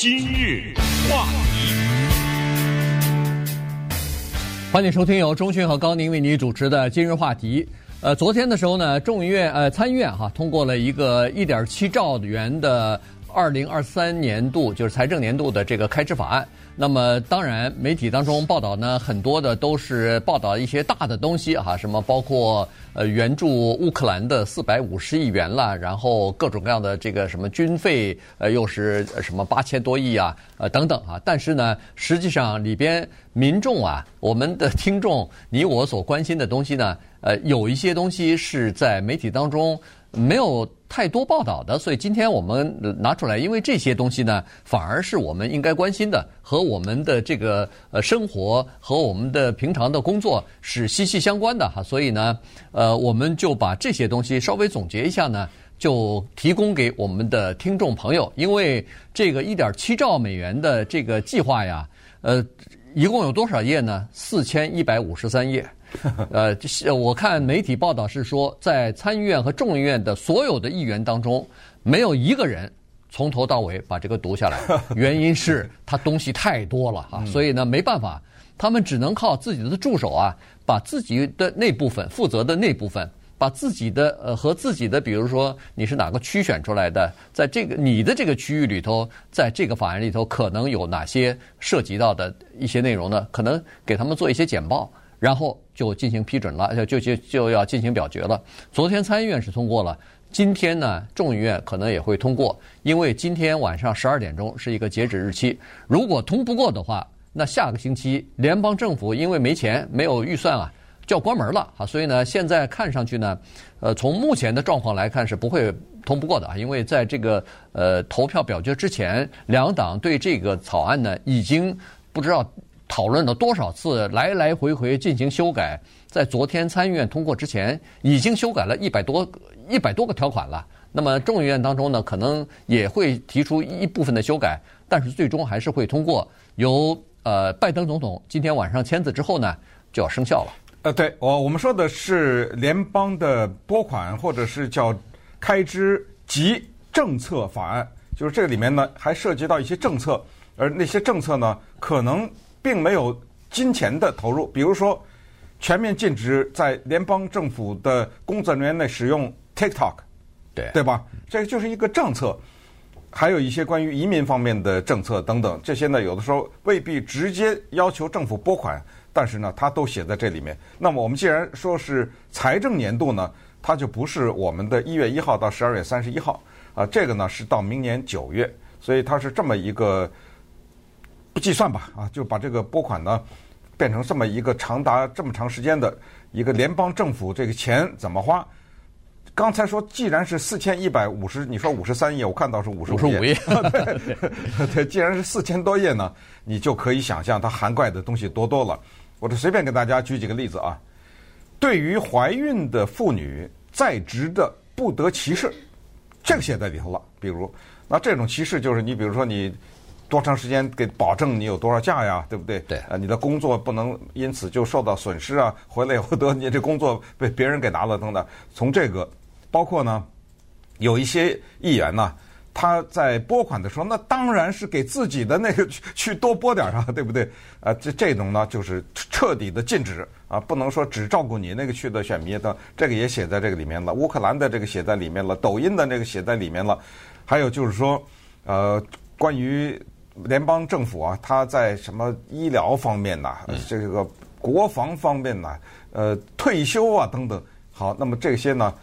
今日话题，欢迎收听由钟迅和高宁为你主持的今日话题。呃，昨天的时候呢，众议院呃参议院哈通过了一个一点七兆元的二零二三年度就是财政年度的这个开支法案。那么当然，媒体当中报道呢，很多的都是报道一些大的东西哈，什么包括呃援助乌克兰的四百五十亿元啦，然后各种各样的这个什么军费，呃又是什么八千多亿啊，呃等等啊。但是呢，实际上里边民众啊，我们的听众，你我所关心的东西呢，呃有一些东西是在媒体当中。没有太多报道的，所以今天我们拿出来，因为这些东西呢，反而是我们应该关心的，和我们的这个呃生活和我们的平常的工作是息息相关的哈。所以呢，呃，我们就把这些东西稍微总结一下呢，就提供给我们的听众朋友。因为这个一点七兆美元的这个计划呀，呃，一共有多少页呢？四千一百五十三页。呃，我看媒体报道是说，在参议院和众议院的所有的议员当中，没有一个人从头到尾把这个读下来。原因是他东西太多了啊，所以呢没办法，他们只能靠自己的助手啊，把自己的那部分负责的那部分，把自己的呃和自己的，比如说你是哪个区选出来的，在这个你的这个区域里头，在这个法案里头可能有哪些涉及到的一些内容呢？可能给他们做一些简报。然后就进行批准了，就就就要进行表决了。昨天参议院是通过了，今天呢众议院可能也会通过，因为今天晚上十二点钟是一个截止日期。如果通不过的话，那下个星期联邦政府因为没钱没有预算啊，就要关门了啊。所以呢，现在看上去呢，呃，从目前的状况来看是不会通不过的啊，因为在这个呃投票表决之前，两党对这个草案呢已经不知道。讨论了多少次，来来回回进行修改，在昨天参议院通过之前，已经修改了一百多一百多个条款了。那么众议院当中呢，可能也会提出一部分的修改，但是最终还是会通过。由呃拜登总统今天晚上签字之后呢，就要生效了。呃，对，我我们说的是联邦的拨款，或者是叫开支及政策法案，就是这个里面呢还涉及到一些政策，而那些政策呢可能。并没有金钱的投入，比如说全面禁止在联邦政府的工作人员内使用 TikTok，对对吧？这个就是一个政策，还有一些关于移民方面的政策等等，这些呢有的时候未必直接要求政府拨款，但是呢它都写在这里面。那么我们既然说是财政年度呢，它就不是我们的一月一号到十二月三十一号啊，这个呢是到明年九月，所以它是这么一个不。计算吧，啊，就把这个拨款呢变成这么一个长达这么长时间的一个联邦政府这个钱怎么花？刚才说既然是四千一百五十，你说五十三页，我看到是五十五页，对，对，既然是四千多页呢，你就可以想象它涵盖的东西多多了。我就随便给大家举几个例子啊。对于怀孕的妇女在职的不得歧视，这个写在里头了。比如，那这种歧视就是你比如说你。多长时间给保证你有多少假呀？对不对？对。呃，你的工作不能因此就受到损失啊！回来以后得你这工作被别人给拿了等等。从这个，包括呢，有一些议员呢，他在拨款的时候，那当然是给自己的那个 去去多拨点啊，对不对？啊，这这种呢，就是彻底的禁止啊，不能说只照顾你那个区的选民的，这个也写在这个里面了。乌克兰的这个写在里面了，抖音的那个写在里面了，还有就是说，呃，关于。联邦政府啊，他在什么医疗方面呐、啊，这个国防方面呐、啊，呃，退休啊等等。好，那么这些呢，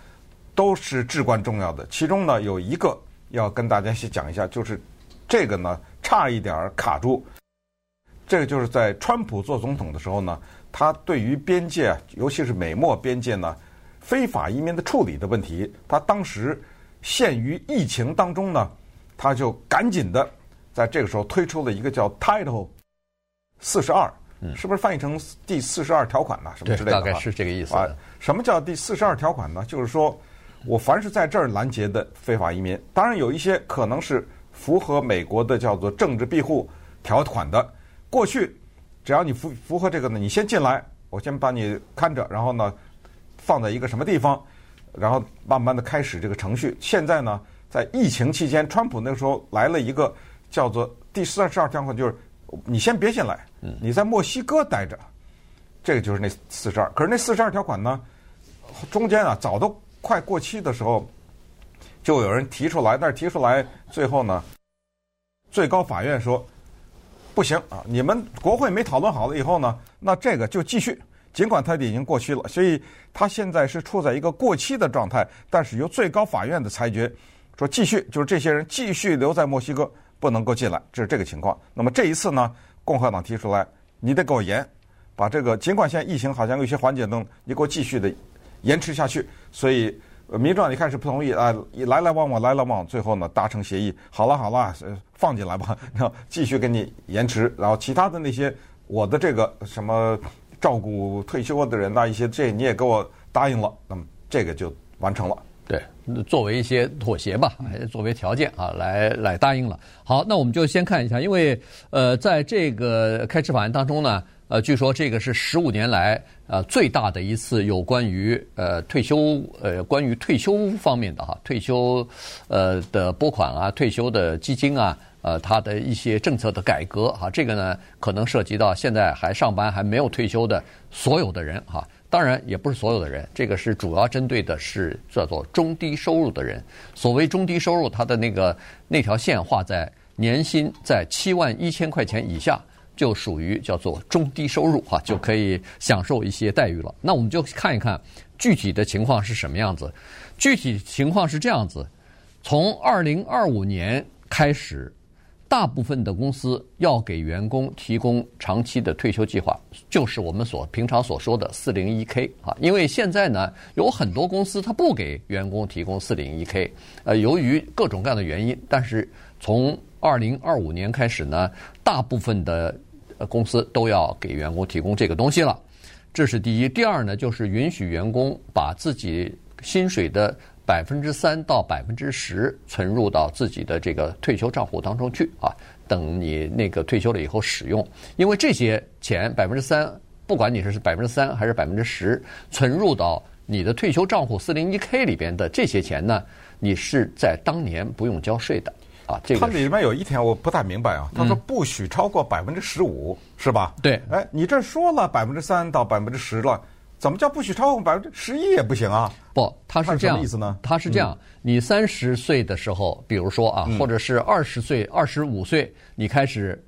都是至关重要的。其中呢，有一个要跟大家先讲一下，就是这个呢，差一点卡住。这个就是在川普做总统的时候呢，他对于边界，尤其是美墨边界呢，非法移民的处理的问题，他当时陷于疫情当中呢，他就赶紧的。在这个时候推出了一个叫 Title 四十二，是不是翻译成第四十二条款呢？什么之类的？大概是这个意思。啊，什么叫第四十二条款呢？就是说我凡是在这儿拦截的非法移民，当然有一些可能是符合美国的叫做政治庇护条款的。过去只要你符符合这个呢，你先进来，我先把你看着，然后呢放在一个什么地方，然后慢慢的开始这个程序。现在呢，在疫情期间，川普那个时候来了一个。叫做第四十二条款就是，你先别进来，你在墨西哥待着，这个就是那四十二。可是那四十二条款呢，中间啊早都快过期的时候，就有人提出来，但是提出来最后呢，最高法院说不行啊，你们国会没讨论好了以后呢，那这个就继续。尽管它已经过期了，所以它现在是处在一个过期的状态。但是由最高法院的裁决说继续，就是这些人继续留在墨西哥，不能够进来，这是这个情况。那么这一次呢，共和党提出来，你得给我严，把这个尽管现在疫情好像有些缓解等，你给我继续的 延迟下去。所以民主党一开始不同意啊，来来往往，来来往往，最后呢达成协议，好了好了，放进来吧，然后继续给你延迟，然后其他的那些我的这个什么。照顾退休的人那一些，这你也给我答应了，那么这个就完成了。对，作为一些妥协吧，作为条件啊，来来答应了。好，那我们就先看一下，因为呃，在这个开支法案当中呢，呃，据说这个是十五年来呃最大的一次有关于呃退休呃关于退休方面的哈退休呃的拨款啊，退休的基金啊。呃，他的一些政策的改革哈，这个呢可能涉及到现在还上班还没有退休的所有的人哈。当然也不是所有的人，这个是主要针对的是叫做中低收入的人。所谓中低收入，它的那个那条线画在年薪在七万一千块钱以下，就属于叫做中低收入哈，就可以享受一些待遇了。那我们就看一看具体的情况是什么样子。具体情况是这样子，从二零二五年开始。大部分的公司要给员工提供长期的退休计划，就是我们所平常所说的四零一 K 啊。因为现在呢，有很多公司它不给员工提供四零一 K，呃，由于各种各样的原因。但是从二零二五年开始呢，大部分的公司都要给员工提供这个东西了。这是第一。第二呢，就是允许员工把自己薪水的。百分之三到百分之十存入到自己的这个退休账户当中去啊，等你那个退休了以后使用。因为这些钱百分之三，不管你是百分之三还是百分之十，存入到你的退休账户四零一 K 里边的这些钱呢，你是在当年不用交税的啊。这个它里面有一条我不太明白啊，他说不许超过百分之十五，是吧？对。哎，你这说了百分之三到百分之十了。怎么叫不许超过百分之十一也不行啊？不，他是这样，什么意思呢？他是这样，你三十岁的时候，比如说啊，或者是二十岁、二十五岁，你开始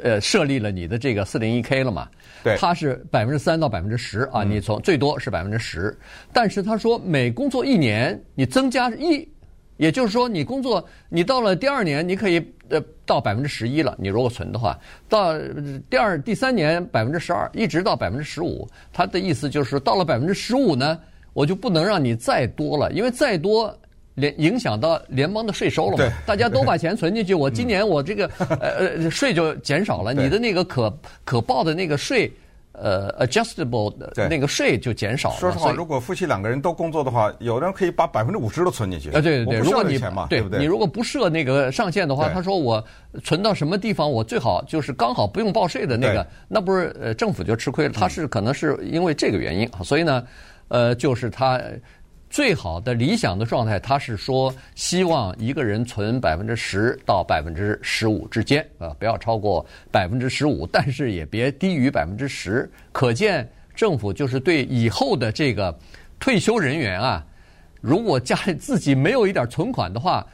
呃设立了你的这个四零一 K 了嘛？对，它是百分之三到百分之十啊，你从最多是百分之十，但是他说每工作一年你增加一。也就是说，你工作，你到了第二年，你可以呃到百分之十一了。你如果存的话，到第二、第三年百分之十二，一直到百分之十五。他的意思就是，到了百分之十五呢，我就不能让你再多了，因为再多联影响到联邦的税收了嘛。大家都把钱存进去，我 今年我这个呃呃税就减少了，你的那个可可报的那个税。呃，adjustable 的那个税就减少了。说实话，如果夫妻两个人都工作的话，有的人可以把百分之五十都存进去。啊，对对对，如果你对不对？你如果不设那个上限的话，他说我存到什么地方，我最好就是刚好不用报税的那个，那不是呃政府就吃亏了。他是可能是因为这个原因，所以呢，呃，就是他。最好的理想的状态，他是说希望一个人存百分之十到百分之十五之间，啊，不要超过百分之十五，但是也别低于百分之十。可见政府就是对以后的这个退休人员啊，如果家里自己没有一点存款的话，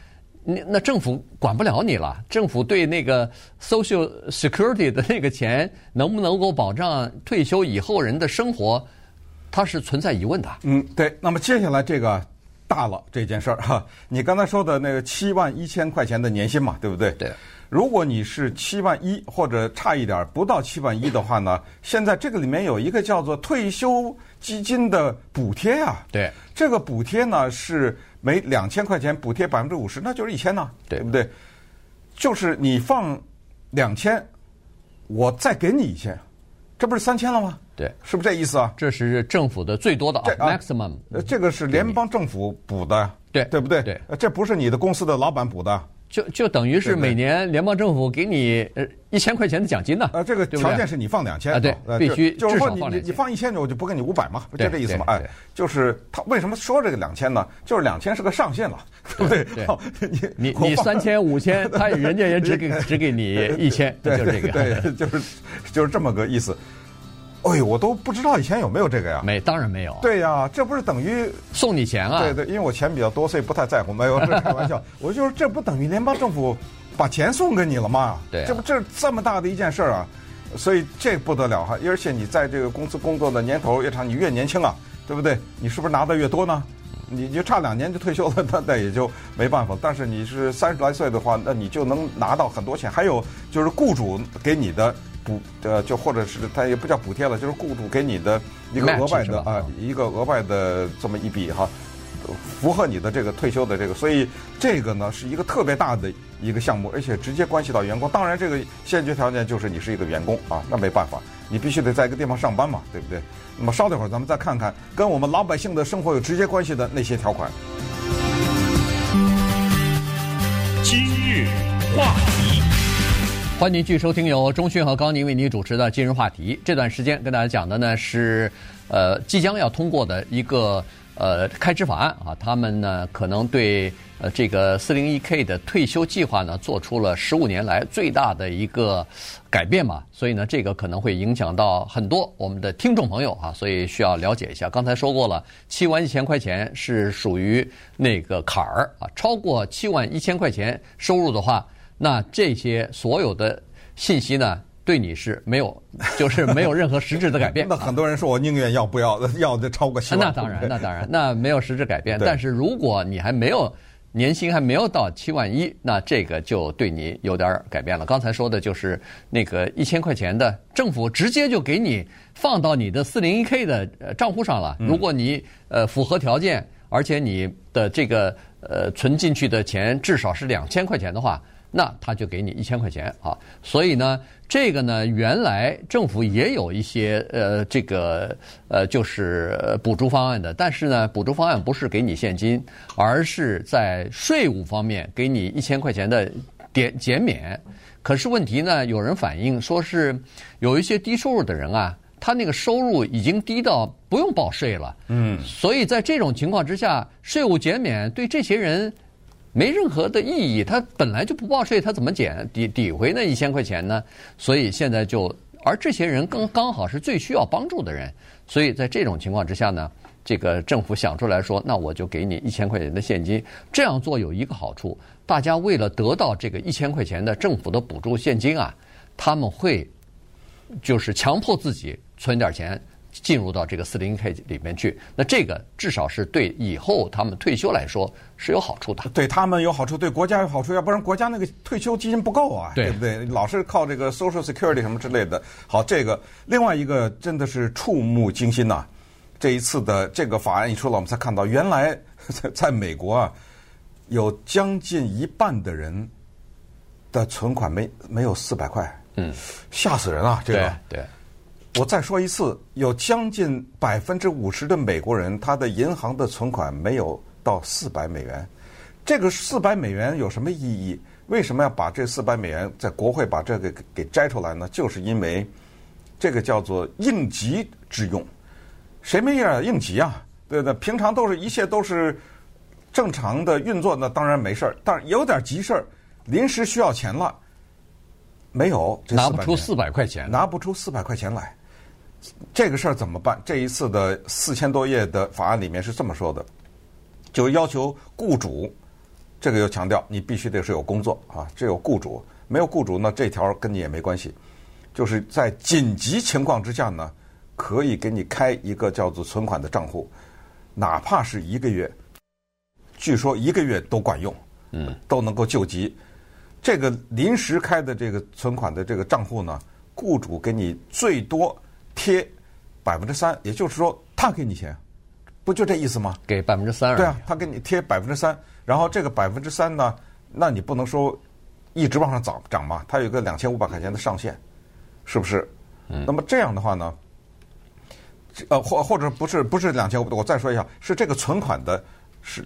那那政府管不了你了。政府对那个 Social Security 的那个钱能不能够保障退休以后人的生活？它是存在疑问的。嗯，对。那么接下来这个大了这件事儿哈，你刚才说的那个七万一千块钱的年薪嘛，对不对？对。如果你是七万一或者差一点不到七万一的话呢，现在这个里面有一个叫做退休基金的补贴啊。对。这个补贴呢是每两千块钱补贴百分之五十，那就是一千呢，对不对？就是你放两千，我再给你一千，这不是三千了吗？对，是不是这意思啊？这是政府的最多的啊 maximum，这个是联邦政府补的，对对不对？对，这不是你的公司的老板补的，就就等于是每年联邦政府给你呃一千块钱的奖金呢？呃，这个条件是你放两千啊，对，必须就是说你你你放一千，我就不给你五百嘛，不就这意思吗？哎，就是他为什么说这个两千呢？就是两千是个上限了，对不对？你你你三千五千，他人家也只给只给你一千，就是这个，对，就是就是这么个意思。哎呦，我都不知道以前有没有这个呀？没，当然没有。对呀，这不是等于送你钱啊？对对，因为我钱比较多，所以不太在乎。没有，这开玩笑。我就是这不等于联邦政府把钱送给你了吗？对、啊，这不这这么大的一件事儿啊，所以这不得了哈！而且你在这个公司工作的年头越长，你越年轻啊，对不对？你是不是拿的越多呢？你就差两年就退休了，那那也就没办法。但是你是三十来岁的话，那你就能拿到很多钱。还有就是雇主给你的。补呃，就或者是他也不叫补贴了，就是雇主给你的一个额外的啊，一个额外的这么一笔哈，符合你的这个退休的这个，所以这个呢是一个特别大的一个项目，而且直接关系到员工。当然，这个先决条件就是你是一个员工啊，那没办法，你必须得在一个地方上班嘛，对不对？那么稍等会儿，咱们再看看跟我们老百姓的生活有直接关系的那些条款。今日话题。欢迎继续收听由中讯和高宁为您主持的今日话题。这段时间跟大家讲的呢是，呃，即将要通过的一个呃开支法案啊，他们呢可能对呃这个四零一 K 的退休计划呢做出了十五年来最大的一个改变嘛，所以呢这个可能会影响到很多我们的听众朋友啊，所以需要了解一下。刚才说过了，七万一千块钱是属于那个坎儿啊，超过七万一千块钱收入的话。那这些所有的信息呢，对你是没有，就是没有任何实质的改变。那很多人说我宁愿要不要，要的超过七万。那当然，那当然，那没有实质改变。但是如果你还没有年薪还没有到七万一，那这个就对你有点改变了。刚才说的就是那个一千块钱的，政府直接就给你放到你的四零一 K 的账户上了。如果你呃符合条件，而且你的这个呃存进去的钱至少是两千块钱的话。那他就给你一千块钱啊，所以呢，这个呢，原来政府也有一些呃，这个呃，就是补助方案的，但是呢，补助方案不是给你现金，而是在税务方面给你一千块钱的点减免。可是问题呢，有人反映说是有一些低收入的人啊，他那个收入已经低到不用报税了，嗯，所以在这种情况之下，税务减免对这些人。没任何的意义，他本来就不报税，他怎么减抵抵回那一千块钱呢？所以现在就，而这些人刚刚好是最需要帮助的人，所以在这种情况之下呢，这个政府想出来说，那我就给你一千块钱的现金。这样做有一个好处，大家为了得到这个一千块钱的政府的补助现金啊，他们会就是强迫自己存点钱。进入到这个四零一 K 里面去，那这个至少是对以后他们退休来说是有好处的。对他们有好处，对国家有好处，要不然国家那个退休基金不够啊，对，对不对？老是靠这个 Social Security 什么之类的。好，这个另外一个真的是触目惊心呐、啊！这一次的这个法案一出来，我们才看到原来在美国啊，有将近一半的人的存款没没有四百块，嗯，吓死人啊！这个对。对我再说一次，有将近百分之五十的美国人，他的银行的存款没有到四百美元。这个四百美元有什么意义？为什么要把这四百美元在国会把这个给摘出来呢？就是因为这个叫做应急之用。谁没点应急啊？对不对？平常都是一切都是正常的运作，那当然没事儿。但是有点急事儿，临时需要钱了，没有，拿不出四百块钱，拿不出四百块钱来。这个事儿怎么办？这一次的四千多页的法案里面是这么说的，就要求雇主，这个又强调你必须得是有工作啊，这有雇主，没有雇主呢，这条跟你也没关系。就是在紧急情况之下呢，可以给你开一个叫做存款的账户，哪怕是一个月，据说一个月都管用，嗯，都能够救急。这个临时开的这个存款的这个账户呢，雇主给你最多。贴百分之三，也就是说，他给你钱，不就这意思吗？给百分之三。对啊，他给你贴百分之三，然后这个百分之三呢，那你不能说一直往上涨涨嘛？它有个两千五百块钱的上限，是不是？嗯。那么这样的话呢，呃，或或者不是不是两千五，我再说一下，是这个存款的是，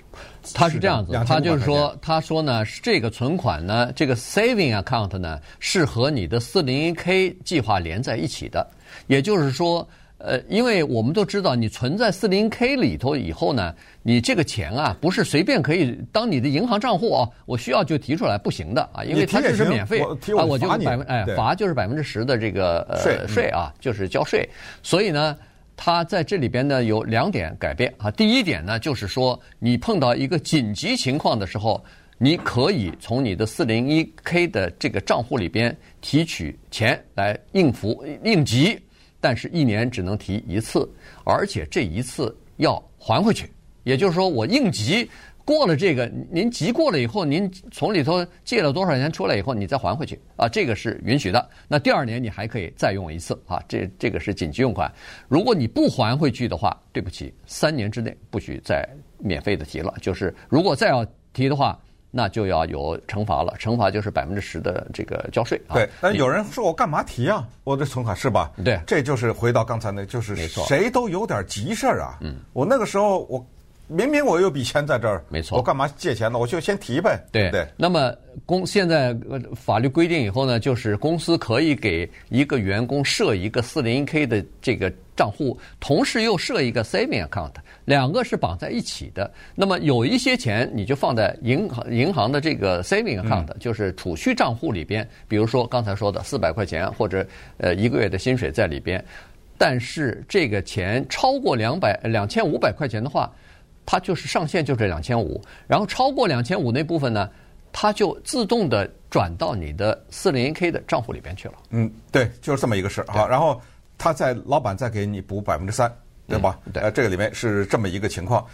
他是这样子，他就是说，他说呢，这个存款呢，这个 saving account 呢，是和你的四零一 k 计划连在一起的，也就是说。呃，因为我们都知道，你存在四零 K 里头以后呢，你这个钱啊，不是随便可以当你的银行账户啊，我需要就提出来，不行的啊，因为它这是免费啊，我就百分哎罚就是百分之十的这个呃税啊，就是交税。所以呢，它在这里边呢有两点改变啊。第一点呢，就是说你碰到一个紧急情况的时候，你可以从你的四零一 K 的这个账户里边提取钱来应付应急。但是，一年只能提一次，而且这一次要还回去。也就是说，我应急过了这个，您急过了以后，您从里头借了多少钱出来以后，你再还回去啊，这个是允许的。那第二年你还可以再用一次啊，这这个是紧急用款。如果你不还回去的话，对不起，三年之内不许再免费的提了。就是如果再要提的话。那就要有惩罚了，惩罚就是百分之十的这个交税啊。对，但有人说我干嘛提啊？我的存款是吧？对，这就是回到刚才那，就是，谁都有点急事儿啊。嗯，我那个时候我。明明我有笔钱在这儿，没错，我干嘛借钱呢？我就先提呗。对对。那么公现在法律规定以后呢，就是公司可以给一个员工设一个四零一 k 的这个账户，同时又设一个 saving account，两个是绑在一起的。那么有一些钱你就放在银行银行的这个 saving account，嗯，就是储蓄账户里边。比如说刚才说的四百块钱或者呃一个月的薪水在里边，但是这个钱超过两百两千五百块钱的话。它就是上限就这两千五，然后超过两千五那部分呢，它就自动的转到你的四零一 k 的账户里边去了。嗯，对，就是这么一个事儿啊。然后他在老板再给你补百分之三，对吧？嗯、对，呃，这个里面是这么一个情况。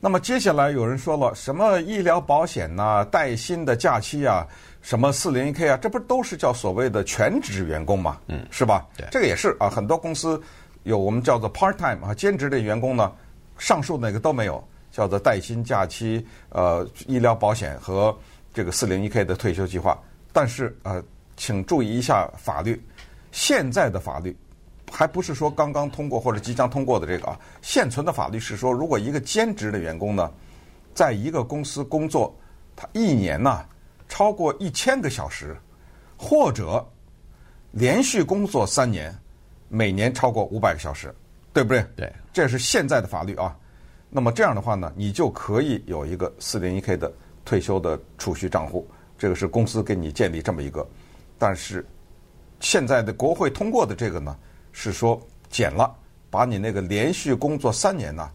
那么接下来有人说了，什么医疗保险呐、啊、带薪的假期啊，什么四零一 k 啊，这不都是叫所谓的全职员工嘛？嗯，是吧？对，这个也是啊。很多公司有我们叫做 part time 啊，兼职的员工呢，上述那个都没有。叫做带薪假期、呃医疗保险和这个四零一 k 的退休计划，但是呃，请注意一下法律，现在的法律还不是说刚刚通过或者即将通过的这个啊，现存的法律是说，如果一个兼职的员工呢，在一个公司工作，他一年呢超过一千个小时，或者连续工作三年，每年超过五百个小时，对不对？对，这是现在的法律啊。那么这样的话呢，你就可以有一个四零一 k 的退休的储蓄账户，这个是公司给你建立这么一个。但是现在的国会通过的这个呢，是说减了，把你那个连续工作三年呢，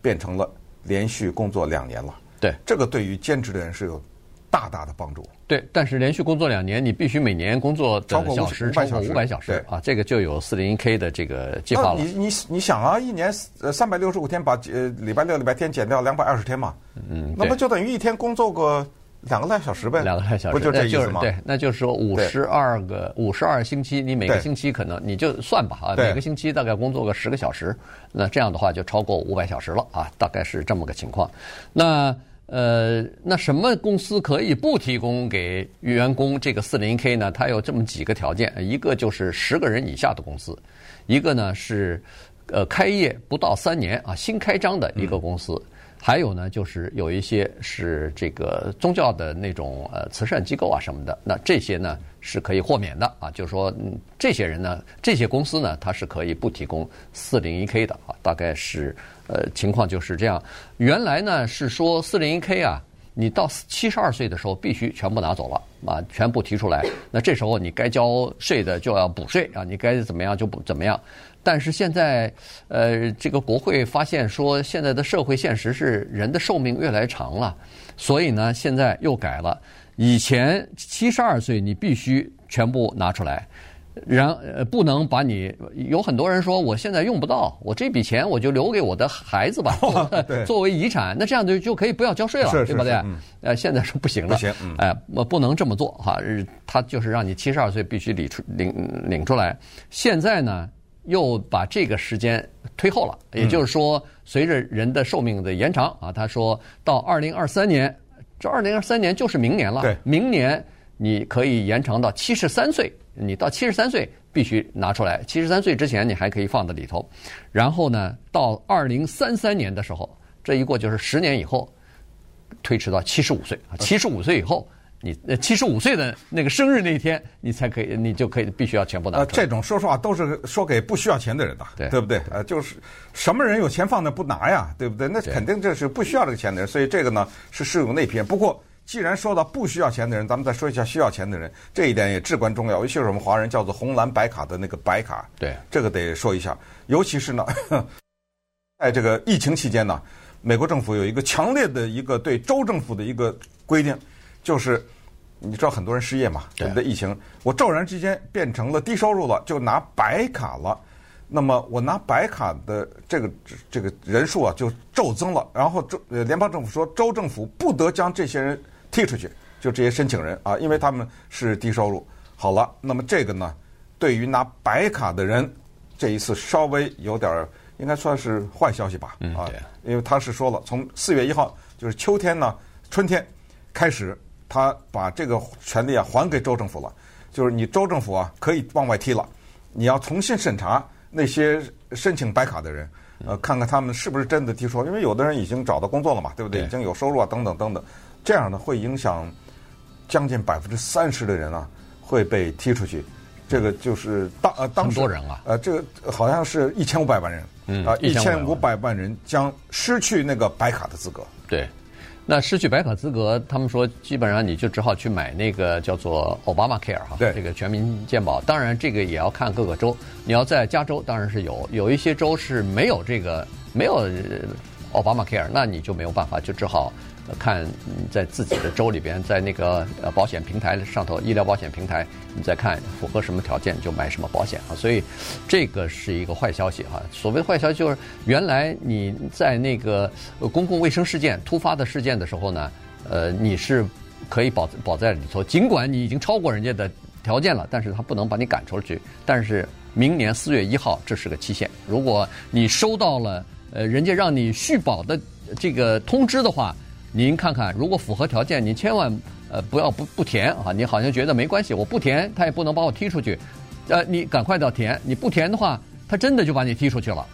变成了连续工作两年了。对，这个对于兼职的人是有大大的帮助。对，但是连续工作两年，你必须每年工作超过小时超过五百小时啊，这个就有四零一 k 的这个计划了。你你你想啊，一年呃三百六十五天，把呃礼拜六、礼拜天减掉两百二十天嘛，嗯，那不就等于一天工作个两个半小时呗？两个半小时，不就这意思吗？对，那就是说五十二个五十二星期，你每个星期可能你就算吧啊，每个星期大概工作个十个小时，那这样的话就超过五百小时了啊，大概是这么个情况。那。呃，那什么公司可以不提供给员工这个四零 k 呢？它有这么几个条件，一个就是十个人以下的公司，一个呢是呃开业不到三年啊新开张的一个公司。还有呢，就是有一些是这个宗教的那种呃慈善机构啊什么的，那这些呢是可以豁免的啊，就是说这些人呢，这些公司呢，它是可以不提供四零一 k 的啊，大概是呃情况就是这样。原来呢是说四零一 k 啊，你到七十二岁的时候必须全部拿走了啊，全部提出来，那这时候你该交税的就要补税啊，你该怎么样就不怎么样。但是现在，呃，这个国会发现说，现在的社会现实是人的寿命越来越长了，所以呢，现在又改了。以前七十二岁你必须全部拿出来，然呃不能把你。有很多人说，我现在用不到，我这笔钱我就留给我的孩子吧，作为遗产。那这样就就可以不要交税了，对不对？呃，现在是不行了，不行，哎，我不能这么做哈。他就是让你七十二岁必须领出领领出来。现在呢？又把这个时间推后了，也就是说，随着人的寿命的延长啊，他说到二零二三年，这二零二三年就是明年了。明年你可以延长到七十三岁，你到七十三岁必须拿出来，七十三岁之前你还可以放在里头。然后呢，到二零三三年的时候，这一过就是十年以后，推迟到七十五岁啊，七十五岁以后。你呃七十五岁的那个生日那一天，你才可以，你就可以必须要全部拿出来。呃，这种说实话都是说给不需要钱的人的，对对不对？呃，就是什么人有钱放那不拿呀，对不对？那肯定这是不需要这个钱的人，所以这个呢是适用那批人。不过既然说到不需要钱的人，咱们再说一下需要钱的人，这一点也至关重要。尤其是我们华人叫做红蓝白卡的那个白卡，对，这个得说一下。尤其是呢，在这个疫情期间呢，美国政府有一个强烈的一个对州政府的一个规定。就是你知道很多人失业嘛，对不对？疫情，我骤然之间变成了低收入了，就拿白卡了。那么我拿白卡的这个这个人数啊，就骤增了。然后州呃联邦政府说，州政府不得将这些人踢出去，就这些申请人啊，因为他们是低收入。好了，那么这个呢，对于拿白卡的人，这一次稍微有点儿应该算是坏消息吧？啊，因为他是说了，从四月一号就是秋天呢，春天开始。他把这个权利啊还给州政府了，就是你州政府啊可以往外踢了，你要重新审查那些申请白卡的人，呃，看看他们是不是真的提出，因为有的人已经找到工作了嘛，对不对？已经有收入啊，等等等等，这样呢会影响将近百分之三十的人啊会被踢出去，这个就是当呃当时多人啊，呃这个好像是一千五百万人，嗯啊一千五百万人将失去那个白卡的资格，对。那失去白卡资格，他们说基本上你就只好去买那个叫做 Obama Care 哈，对，这个全民健保。当然，这个也要看各个州。你要在加州，当然是有，有一些州是没有这个没有 Obama Care，那你就没有办法，就只好。看在自己的州里边，在那个呃保险平台上头，医疗保险平台，你再看符合什么条件就买什么保险啊。所以这个是一个坏消息哈。所谓坏消息就是，原来你在那个公共卫生事件突发的事件的时候呢，呃，你是可以保保在里头，尽管你已经超过人家的条件了，但是他不能把你赶出去。但是明年四月一号这是个期限，如果你收到了呃人家让你续保的这个通知的话。您看看，如果符合条件，你千万呃不要不不填啊！你好像觉得没关系，我不填，他也不能把我踢出去。呃，你赶快的填，你不填的话，他真的就把你踢出去了。